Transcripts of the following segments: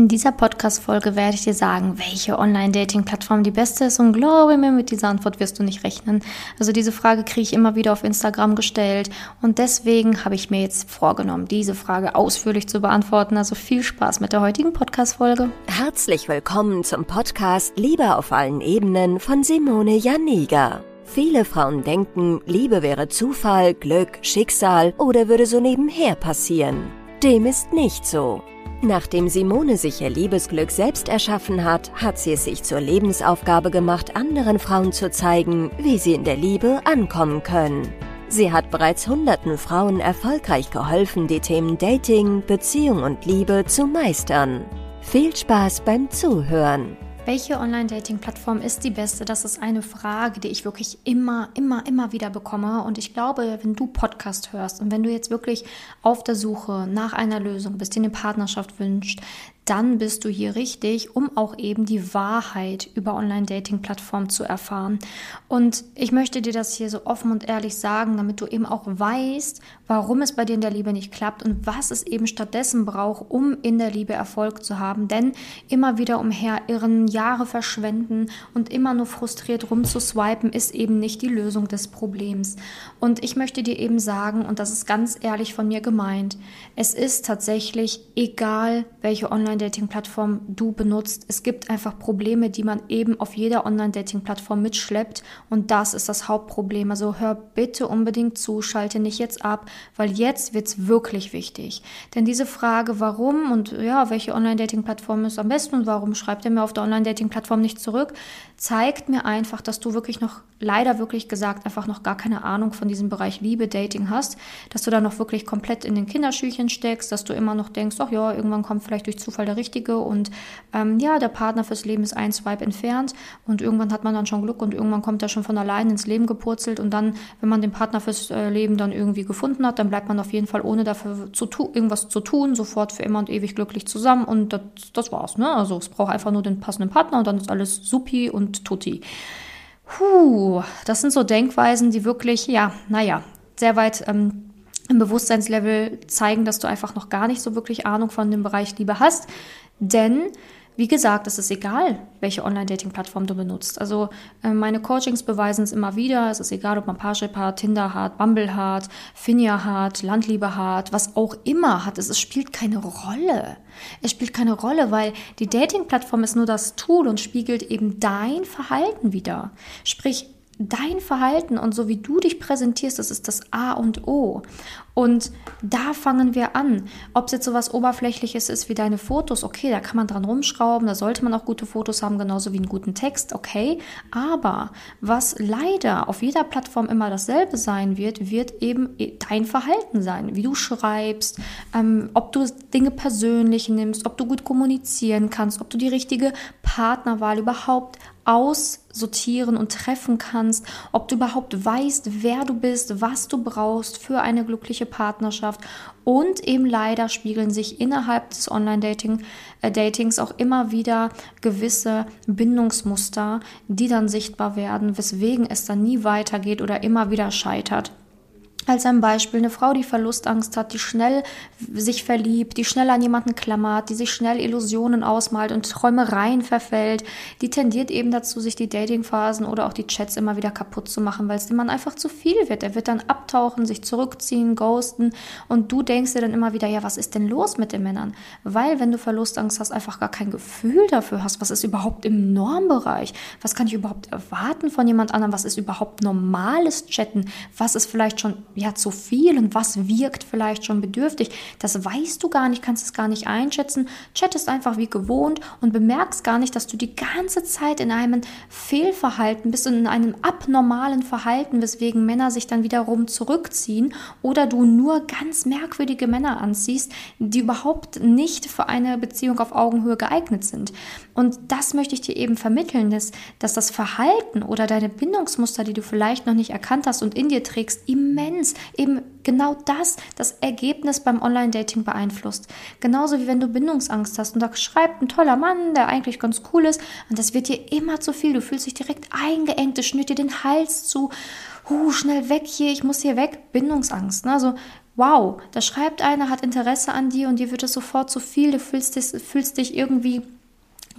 In dieser Podcast-Folge werde ich dir sagen, welche Online-Dating-Plattform die beste ist und glaube mir, mit dieser Antwort wirst du nicht rechnen. Also diese Frage kriege ich immer wieder auf Instagram gestellt und deswegen habe ich mir jetzt vorgenommen, diese Frage ausführlich zu beantworten. Also viel Spaß mit der heutigen Podcast-Folge. Herzlich willkommen zum Podcast Liebe auf allen Ebenen von Simone Janiga. Viele Frauen denken, Liebe wäre Zufall, Glück, Schicksal oder würde so nebenher passieren. Dem ist nicht so. Nachdem Simone sich ihr Liebesglück selbst erschaffen hat, hat sie es sich zur Lebensaufgabe gemacht, anderen Frauen zu zeigen, wie sie in der Liebe ankommen können. Sie hat bereits hunderten Frauen erfolgreich geholfen, die Themen Dating, Beziehung und Liebe zu meistern. Viel Spaß beim Zuhören! Welche Online-Dating-Plattform ist die beste? Das ist eine Frage, die ich wirklich immer, immer, immer wieder bekomme. Und ich glaube, wenn du Podcast hörst und wenn du jetzt wirklich auf der Suche nach einer Lösung bist, die eine Partnerschaft wünscht, dann bist du hier richtig, um auch eben die Wahrheit über Online-Dating-Plattformen zu erfahren. Und ich möchte dir das hier so offen und ehrlich sagen, damit du eben auch weißt, warum es bei dir in der Liebe nicht klappt und was es eben stattdessen braucht, um in der Liebe Erfolg zu haben. Denn immer wieder umherirren, Jahre verschwenden und immer nur frustriert rumzuswipen, ist eben nicht die Lösung des Problems. Und ich möchte dir eben sagen, und das ist ganz ehrlich von mir gemeint, es ist tatsächlich egal, welche Online Online-Dating-Plattform du benutzt. Es gibt einfach Probleme, die man eben auf jeder Online-Dating-Plattform mitschleppt. Und das ist das Hauptproblem. Also hör bitte unbedingt zu, schalte nicht jetzt ab, weil jetzt wird es wirklich wichtig. Denn diese Frage, warum und ja, welche Online-Dating-Plattform ist am besten und warum schreibt er mir auf der Online-Dating-Plattform nicht zurück, zeigt mir einfach, dass du wirklich noch, leider wirklich gesagt, einfach noch gar keine Ahnung von diesem Bereich Liebe, Dating hast, dass du da noch wirklich komplett in den Kinderschüchen steckst, dass du immer noch denkst, ach ja, irgendwann kommt vielleicht durch Zufall der Richtige und ähm, ja, der Partner fürs Leben ist ein Swipe entfernt und irgendwann hat man dann schon Glück und irgendwann kommt er schon von allein ins Leben gepurzelt und dann, wenn man den Partner fürs äh, Leben dann irgendwie gefunden hat, dann bleibt man auf jeden Fall ohne dafür zu irgendwas zu tun, sofort für immer und ewig glücklich zusammen und das, das war's, ne? Also es braucht einfach nur den passenden Partner und dann ist alles supi und tutti. Puh, das sind so Denkweisen, die wirklich, ja, naja, sehr weit ähm, im Bewusstseinslevel zeigen, dass du einfach noch gar nicht so wirklich Ahnung von dem Bereich Liebe hast. Denn, wie gesagt, es ist egal, welche Online-Dating-Plattform du benutzt. Also äh, meine Coachings beweisen es immer wieder. Es ist egal, ob man Parship hat, Tinder hat, Bumble hat, Finja hat, Landliebe hat, was auch immer hat. Es, es spielt keine Rolle. Es spielt keine Rolle, weil die Dating-Plattform ist nur das Tool und spiegelt eben dein Verhalten wieder. Sprich, dein Verhalten und so wie du dich präsentierst, das ist das A und O. Und da fangen wir an. Ob es jetzt so was Oberflächliches ist wie deine Fotos, okay, da kann man dran rumschrauben, da sollte man auch gute Fotos haben, genauso wie einen guten Text, okay. Aber was leider auf jeder Plattform immer dasselbe sein wird, wird eben dein Verhalten sein, wie du schreibst, ähm, ob du Dinge persönlich nimmst, ob du gut kommunizieren kannst, ob du die richtige Partnerwahl überhaupt aussortieren und treffen kannst, ob du überhaupt weißt, wer du bist, was du brauchst für eine glückliche Partnerschaft und eben leider spiegeln sich innerhalb des Online-Dating äh, auch immer wieder gewisse Bindungsmuster, die dann sichtbar werden, weswegen es dann nie weitergeht oder immer wieder scheitert. Als ein Beispiel eine Frau, die Verlustangst hat, die schnell sich verliebt, die schnell an jemanden klammert, die sich schnell Illusionen ausmalt und Träumereien verfällt, die tendiert eben dazu, sich die Datingphasen oder auch die Chats immer wieder kaputt zu machen, weil es dem Mann einfach zu viel wird. Er wird dann abtauchen, sich zurückziehen, ghosten und du denkst dir dann immer wieder, ja, was ist denn los mit den Männern? Weil wenn du Verlustangst hast, einfach gar kein Gefühl dafür hast, was ist überhaupt im Normbereich? Was kann ich überhaupt erwarten von jemand anderem? Was ist überhaupt normales Chatten? Was ist vielleicht schon ja zu viel und was wirkt vielleicht schon bedürftig. Das weißt du gar nicht, kannst es gar nicht einschätzen. Chattest einfach wie gewohnt und bemerkst gar nicht, dass du die ganze Zeit in einem Fehlverhalten bist und in einem abnormalen Verhalten, weswegen Männer sich dann wiederum zurückziehen oder du nur ganz merkwürdige Männer anziehst, die überhaupt nicht für eine Beziehung auf Augenhöhe geeignet sind. Und das möchte ich dir eben vermitteln, dass, dass das Verhalten oder deine Bindungsmuster, die du vielleicht noch nicht erkannt hast und in dir trägst, immens Tendenz eben genau das, das Ergebnis beim Online-Dating beeinflusst. Genauso wie wenn du Bindungsangst hast und da schreibt ein toller Mann, der eigentlich ganz cool ist, und das wird dir immer zu viel. Du fühlst dich direkt eingeengt, es schnürt dir den Hals zu. Huh, schnell weg hier, ich muss hier weg. Bindungsangst. Ne? Also wow, da schreibt einer, hat Interesse an dir und dir wird es sofort zu viel, du fühlst dich, fühlst dich irgendwie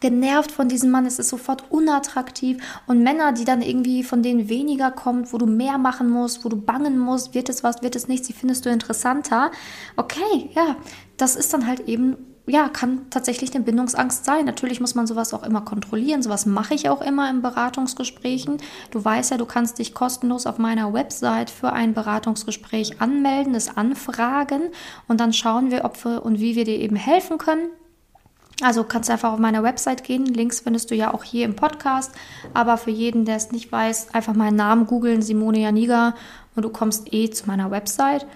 genervt von diesem Mann, es ist sofort unattraktiv und Männer, die dann irgendwie von denen weniger kommt, wo du mehr machen musst, wo du bangen musst, wird es was, wird es nichts, die findest du interessanter. Okay, ja, das ist dann halt eben ja, kann tatsächlich eine Bindungsangst sein. Natürlich muss man sowas auch immer kontrollieren. Sowas mache ich auch immer in Beratungsgesprächen. Du weißt ja, du kannst dich kostenlos auf meiner Website für ein Beratungsgespräch anmelden, es anfragen und dann schauen wir, ob wir und wie wir dir eben helfen können. Also kannst du einfach auf meine Website gehen. Links findest du ja auch hier im Podcast. Aber für jeden, der es nicht weiß, einfach meinen Namen googeln, Simone Janiga, und du kommst eh zu meiner Website.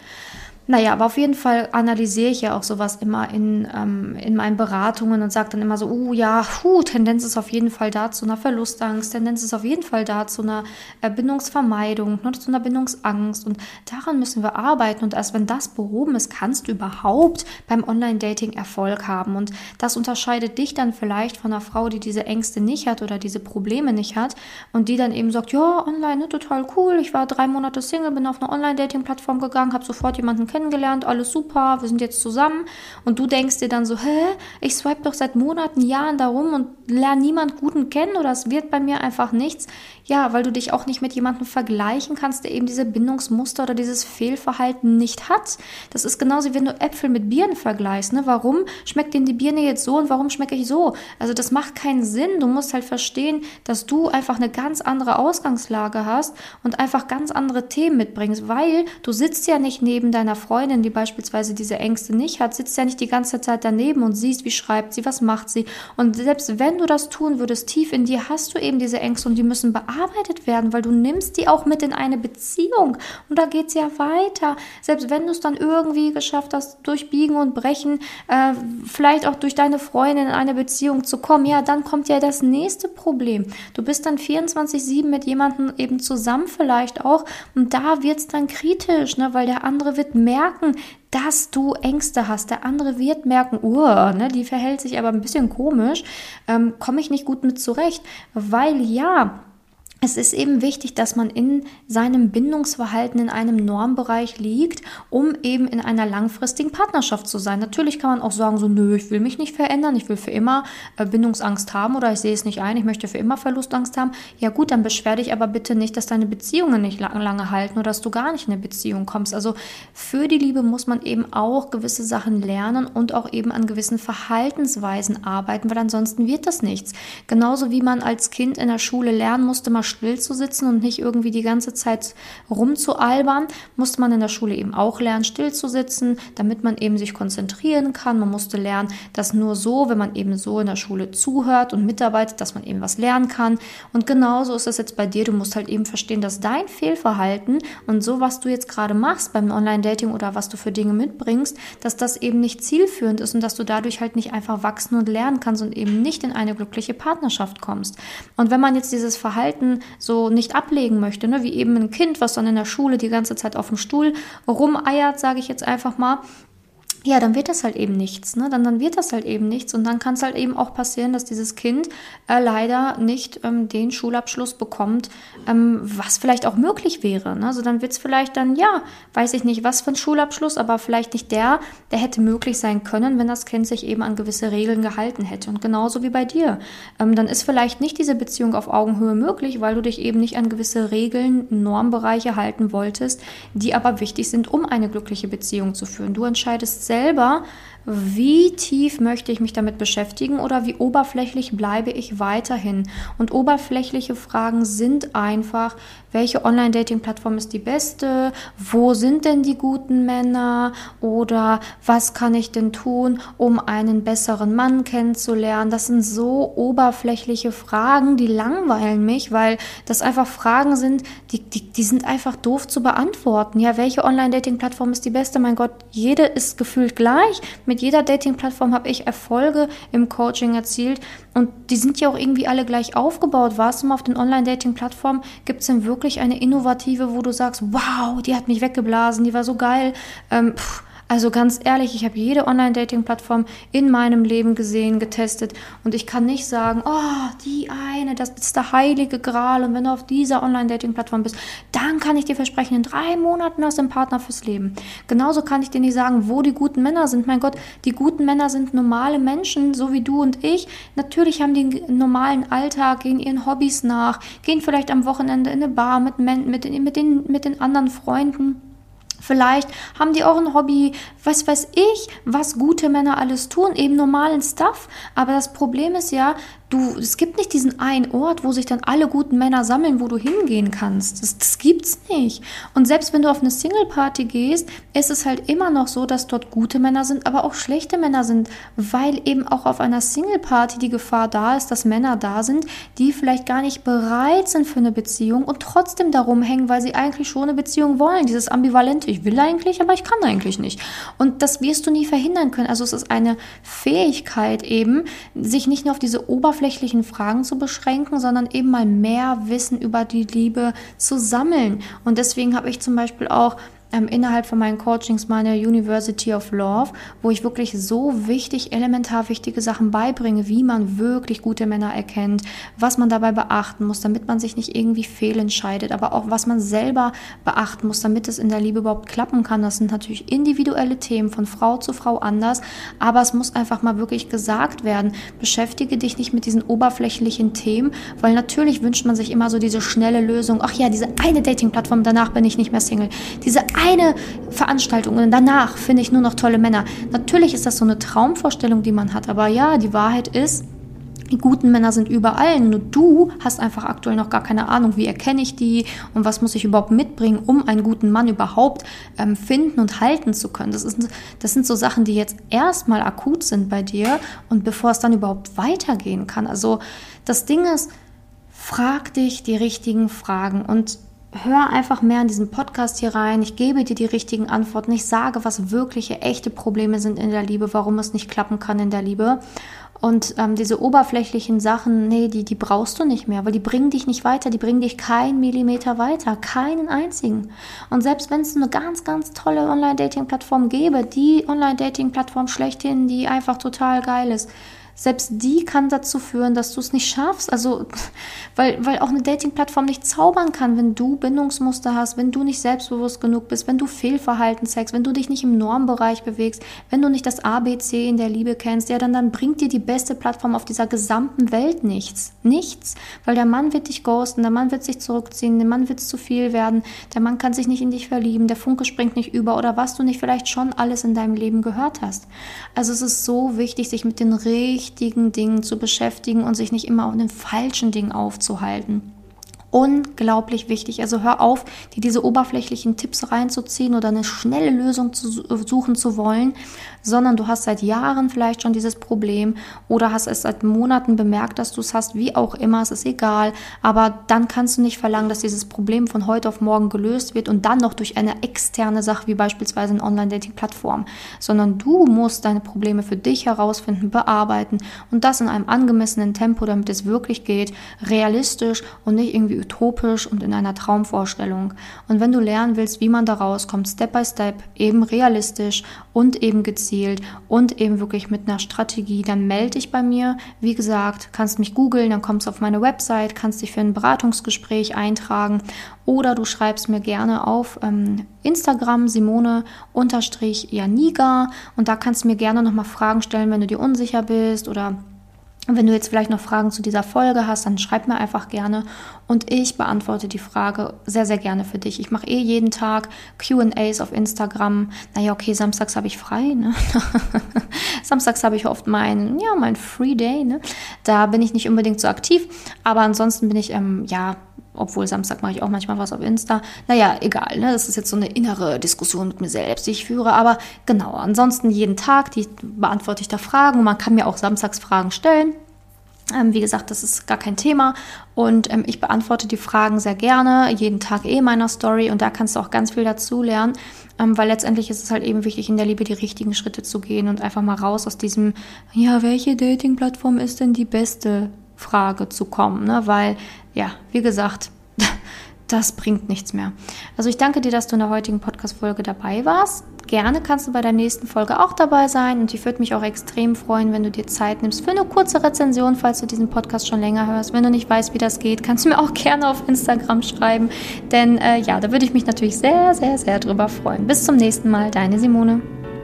Naja, aber auf jeden Fall analysiere ich ja auch sowas immer in, ähm, in meinen Beratungen und sage dann immer so, uh ja, puh, Tendenz ist auf jeden Fall da zu einer Verlustangst, Tendenz ist auf jeden Fall da zu einer Bindungsvermeidung, ne, zu einer Bindungsangst und daran müssen wir arbeiten und erst wenn das behoben ist, kannst du überhaupt beim Online-Dating Erfolg haben und das unterscheidet dich dann vielleicht von einer Frau, die diese Ängste nicht hat oder diese Probleme nicht hat und die dann eben sagt, ja, online, ne, total cool, ich war drei Monate Single, bin auf eine Online-Dating-Plattform gegangen, habe sofort jemanden kennengelernt, alles super, wir sind jetzt zusammen. Und du denkst dir dann so, hä, ich swipe doch seit Monaten, Jahren darum und lerne niemand Guten kennen oder es wird bei mir einfach nichts. Ja, weil du dich auch nicht mit jemandem vergleichen kannst, der eben diese Bindungsmuster oder dieses Fehlverhalten nicht hat. Das ist genauso, wie wenn du Äpfel mit Birnen vergleichst. Ne? Warum schmeckt denn die Birne jetzt so und warum schmecke ich so? Also das macht keinen Sinn. Du musst halt verstehen, dass du einfach eine ganz andere Ausgangslage hast und einfach ganz andere Themen mitbringst, weil du sitzt ja nicht neben deiner Freundin, die beispielsweise diese Ängste nicht hat, sitzt ja nicht die ganze Zeit daneben und siehst, wie schreibt sie, was macht sie. Und selbst wenn du das tun würdest, tief in dir hast du eben diese Ängste und die müssen bearbeitet werden, weil du nimmst die auch mit in eine Beziehung. Und da geht es ja weiter. Selbst wenn du es dann irgendwie geschafft hast, durch Biegen und Brechen, äh, vielleicht auch durch deine Freundin in eine Beziehung zu kommen, ja, dann kommt ja das nächste Problem. Du bist dann 24-7 mit jemandem eben zusammen vielleicht auch und da wird es dann kritisch, ne, weil der andere wird mehr merken, dass du Ängste hast. Der andere wird merken, uh, ne, die verhält sich aber ein bisschen komisch, ähm, komme ich nicht gut mit zurecht. Weil ja, es ist eben wichtig, dass man in seinem Bindungsverhalten in einem Normbereich liegt, um eben in einer langfristigen Partnerschaft zu sein. Natürlich kann man auch sagen, so, nö, ich will mich nicht verändern, ich will für immer äh, Bindungsangst haben oder ich sehe es nicht ein, ich möchte für immer Verlustangst haben. Ja gut, dann beschwer dich aber bitte nicht, dass deine Beziehungen nicht lang, lange halten oder dass du gar nicht in eine Beziehung kommst. Also für die Liebe muss man eben auch gewisse Sachen lernen und auch eben an gewissen Verhaltensweisen arbeiten, weil ansonsten wird das nichts. Genauso wie man als Kind in der Schule lernen musste, mal still zu sitzen und nicht irgendwie die ganze Zeit rumzualbern, musste man in der Schule eben auch lernen, still zu sitzen, damit man eben sich konzentrieren kann. Man musste lernen, dass nur so, wenn man eben so in der Schule zuhört und mitarbeitet, dass man eben was lernen kann. Und genauso ist es jetzt bei dir. Du musst halt eben verstehen, dass dein Fehlverhalten und so, was du jetzt gerade machst beim Online-Dating oder was du für Dinge mitbringst, dass das eben nicht zielführend ist und dass du dadurch halt nicht einfach wachsen und lernen kannst und eben nicht in eine glückliche Partnerschaft kommst. Und wenn man jetzt dieses Verhalten so nicht ablegen möchte, ne? wie eben ein Kind, was dann in der Schule die ganze Zeit auf dem Stuhl rumeiert, sage ich jetzt einfach mal, ja, dann wird das halt eben nichts, ne? Dann, dann wird das halt eben nichts und dann kann es halt eben auch passieren, dass dieses Kind äh, leider nicht ähm, den Schulabschluss bekommt, ähm, was vielleicht auch möglich wäre. Ne? Also dann wird es vielleicht dann, ja, weiß ich nicht, was für ein Schulabschluss, aber vielleicht nicht der, der hätte möglich sein können, wenn das Kind sich eben an gewisse Regeln gehalten hätte. Und genauso wie bei dir. Ähm, dann ist vielleicht nicht diese Beziehung auf Augenhöhe möglich, weil du dich eben nicht an gewisse Regeln, Normbereiche halten wolltest, die aber wichtig sind, um eine glückliche Beziehung zu führen. Du entscheidest selber, wie tief möchte ich mich damit beschäftigen oder wie oberflächlich bleibe ich weiterhin. Und oberflächliche Fragen sind einfach, welche Online-Dating-Plattform ist die beste, wo sind denn die guten Männer oder was kann ich denn tun, um einen besseren Mann kennenzulernen. Das sind so oberflächliche Fragen, die langweilen mich, weil das einfach Fragen sind, die, die, die sind einfach doof zu beantworten. Ja, welche Online-Dating-Plattform ist die beste? Mein Gott, jede ist gefühlt gleich. Mit jeder Dating-Plattform habe ich Erfolge im Coaching erzielt und die sind ja auch irgendwie alle gleich aufgebaut. Warst du mal auf den Online-Dating-Plattformen? Gibt es denn wirklich eine innovative, wo du sagst, wow, die hat mich weggeblasen, die war so geil? Ähm, pff, Also ganz ehrlich, ich habe jede Online-Dating-Plattform in meinem Leben gesehen, getestet und ich kann nicht sagen, oh, die eine, das ist der heilige Gral und wenn du auf dieser Online-Dating-Plattform bist, dann kann ich dir versprechen, in drei Monaten hast du einen Partner fürs Leben. Genauso kann ich dir nicht sagen, wo die guten Männer sind. Mein Gott, die guten Männer sind normale Menschen, so wie du und ich. Natürlich haben die einen normalen Alltag, gehen ihren Hobbys nach, gehen vielleicht am Wochenende in eine Bar mit, mit, mit, den, mit den anderen Freunden. Vielleicht haben die auch ein Hobby, was weiß ich, was gute Männer alles tun, eben normalen Stuff. Aber das Problem ist ja, du, es gibt nicht diesen einen Ort, wo sich dann alle guten Männer sammeln, wo du hingehen kannst. Das, das gibt's nicht. Und selbst wenn du auf eine Single-Party gehst, ist es halt immer noch so, dass dort gute Männer sind, aber auch schlechte Männer sind, weil eben auch auf einer Single-Party die Gefahr da ist, dass Männer da sind, die vielleicht gar nicht bereit sind für eine Beziehung und trotzdem darum hängen, weil sie eigentlich schon eine Beziehung wollen. Dieses ambivalente, ich will eigentlich, aber ich kann eigentlich nicht. Und das wirst du nie verhindern können. Also es ist eine Fähigkeit eben, sich nicht nur auf diese Oberfläche oberflächlichen Fragen zu beschränken, sondern eben mal mehr Wissen über die Liebe zu sammeln. Und deswegen habe ich zum Beispiel auch ähm, innerhalb von meinen Coachings meine University of Love, wo ich wirklich so wichtig, elementar wichtige Sachen beibringe, wie man wirklich gute Männer erkennt, was man dabei beachten muss, damit man sich nicht irgendwie fehlentscheidet, aber auch was man selber beachten muss, damit es in der Liebe überhaupt klappen kann. Das sind natürlich individuelle Themen von Frau zu Frau anders, aber es muss einfach mal wirklich gesagt werden. Beschäftige dich nicht mit diesen oberflächlichen Themen, weil natürlich wünscht man sich immer so diese schnelle Lösung. Ach ja, diese eine Dating-Plattform, danach bin ich nicht mehr Single. Diese eine Veranstaltung und danach finde ich nur noch tolle Männer. Natürlich ist das so eine Traumvorstellung, die man hat, aber ja, die Wahrheit ist, die guten Männer sind überall, nur du hast einfach aktuell noch gar keine Ahnung, wie erkenne ich die und was muss ich überhaupt mitbringen, um einen guten Mann überhaupt ähm, finden und halten zu können. Das, ist, das sind so Sachen, die jetzt erstmal akut sind bei dir und bevor es dann überhaupt weitergehen kann. Also das Ding ist, frag dich die richtigen Fragen und hör einfach mehr in diesen Podcast hier rein. Ich gebe dir die richtigen Antworten. Ich sage, was wirkliche, echte Probleme sind in der Liebe, warum es nicht klappen kann in der Liebe. Und ähm, diese oberflächlichen Sachen, nee, die, die brauchst du nicht mehr, weil die bringen dich nicht weiter, die bringen dich keinen Millimeter weiter, keinen einzigen. Und selbst wenn es eine ganz, ganz tolle Online-Dating-Plattform gäbe, die Online-Dating-Plattform schlechthin, die einfach total geil ist, selbst die kann dazu führen, dass du es nicht schaffst. Also, weil, weil auch eine Dating-Plattform nicht zaubern kann, wenn du Bindungsmuster hast, wenn du nicht selbstbewusst genug bist, wenn du Fehlverhalten zeigst, wenn du dich nicht im Normbereich bewegst, wenn du nicht das ABC in der Liebe kennst, ja, dann, dann bringt dir die beste Plattform auf dieser gesamten Welt nichts. Nichts. Weil der Mann wird dich ghosten, der Mann wird sich zurückziehen, der Mann wird zu viel werden, der Mann kann sich nicht in dich verlieben, der Funke springt nicht über oder was du nicht vielleicht schon alles in deinem Leben gehört hast. Also es ist so wichtig, sich mit den richtigen richtigen Dingen zu beschäftigen und sich nicht immer auf den falschen Dingen aufzuhalten unglaublich wichtig. Also hör auf, dir diese oberflächlichen Tipps reinzuziehen oder eine schnelle Lösung zu suchen zu wollen, sondern du hast seit Jahren vielleicht schon dieses Problem oder hast es seit Monaten bemerkt, dass du es hast, wie auch immer, es ist egal, aber dann kannst du nicht verlangen, dass dieses Problem von heute auf morgen gelöst wird und dann noch durch eine externe Sache wie beispielsweise eine Online-Dating-Plattform, sondern du musst deine Probleme für dich herausfinden, bearbeiten und das in einem angemessenen Tempo, damit es wirklich geht, realistisch und nicht irgendwie utopisch und in einer Traumvorstellung. Und wenn du lernen willst, wie man da rauskommt, Step by Step, eben realistisch und eben gezielt und eben wirklich mit einer Strategie, dann melde dich bei mir. Wie gesagt, kannst mich googeln, dann kommst du auf meine Website, kannst dich für ein Beratungsgespräch eintragen oder du schreibst mir gerne auf ähm, Instagram Simone-Janiga und da kannst du mir gerne nochmal Fragen stellen, wenn du dir unsicher bist oder und wenn du jetzt vielleicht noch Fragen zu dieser Folge hast, dann schreib mir einfach gerne und ich beantworte die Frage sehr, sehr gerne für dich. Ich mache eh jeden Tag QAs auf Instagram. Naja, okay, samstags habe ich frei. Ne? samstags habe ich oft mein, ja, mein Free Day. Ne? Da bin ich nicht unbedingt so aktiv, aber ansonsten bin ich, ähm, ja, obwohl Samstag mache ich auch manchmal was auf Insta. Naja, egal, ne? Das ist jetzt so eine innere Diskussion mit mir selbst, die ich führe. Aber genau, ansonsten jeden Tag die beantworte ich da Fragen. Man kann mir auch samstags Fragen stellen. Ähm, wie gesagt, das ist gar kein Thema und ähm, ich beantworte die Fragen sehr gerne, jeden Tag eh meiner Story und da kannst du auch ganz viel dazu lernen, ähm, weil letztendlich ist es halt eben wichtig, in der Liebe die richtigen Schritte zu gehen und einfach mal raus aus diesem, ja, welche Dating-Plattform ist denn die beste Frage zu kommen, ne? weil ja, wie gesagt, das bringt nichts mehr. Also ich danke dir, dass du in der heutigen Podcast-Folge dabei warst. Gerne kannst du bei der nächsten Folge auch dabei sein und ich würde mich auch extrem freuen, wenn du dir Zeit nimmst für eine kurze Rezension, falls du diesen Podcast schon länger hörst. Wenn du nicht weißt, wie das geht, kannst du mir auch gerne auf Instagram schreiben, denn äh, ja, da würde ich mich natürlich sehr, sehr, sehr drüber freuen. Bis zum nächsten Mal, deine Simone.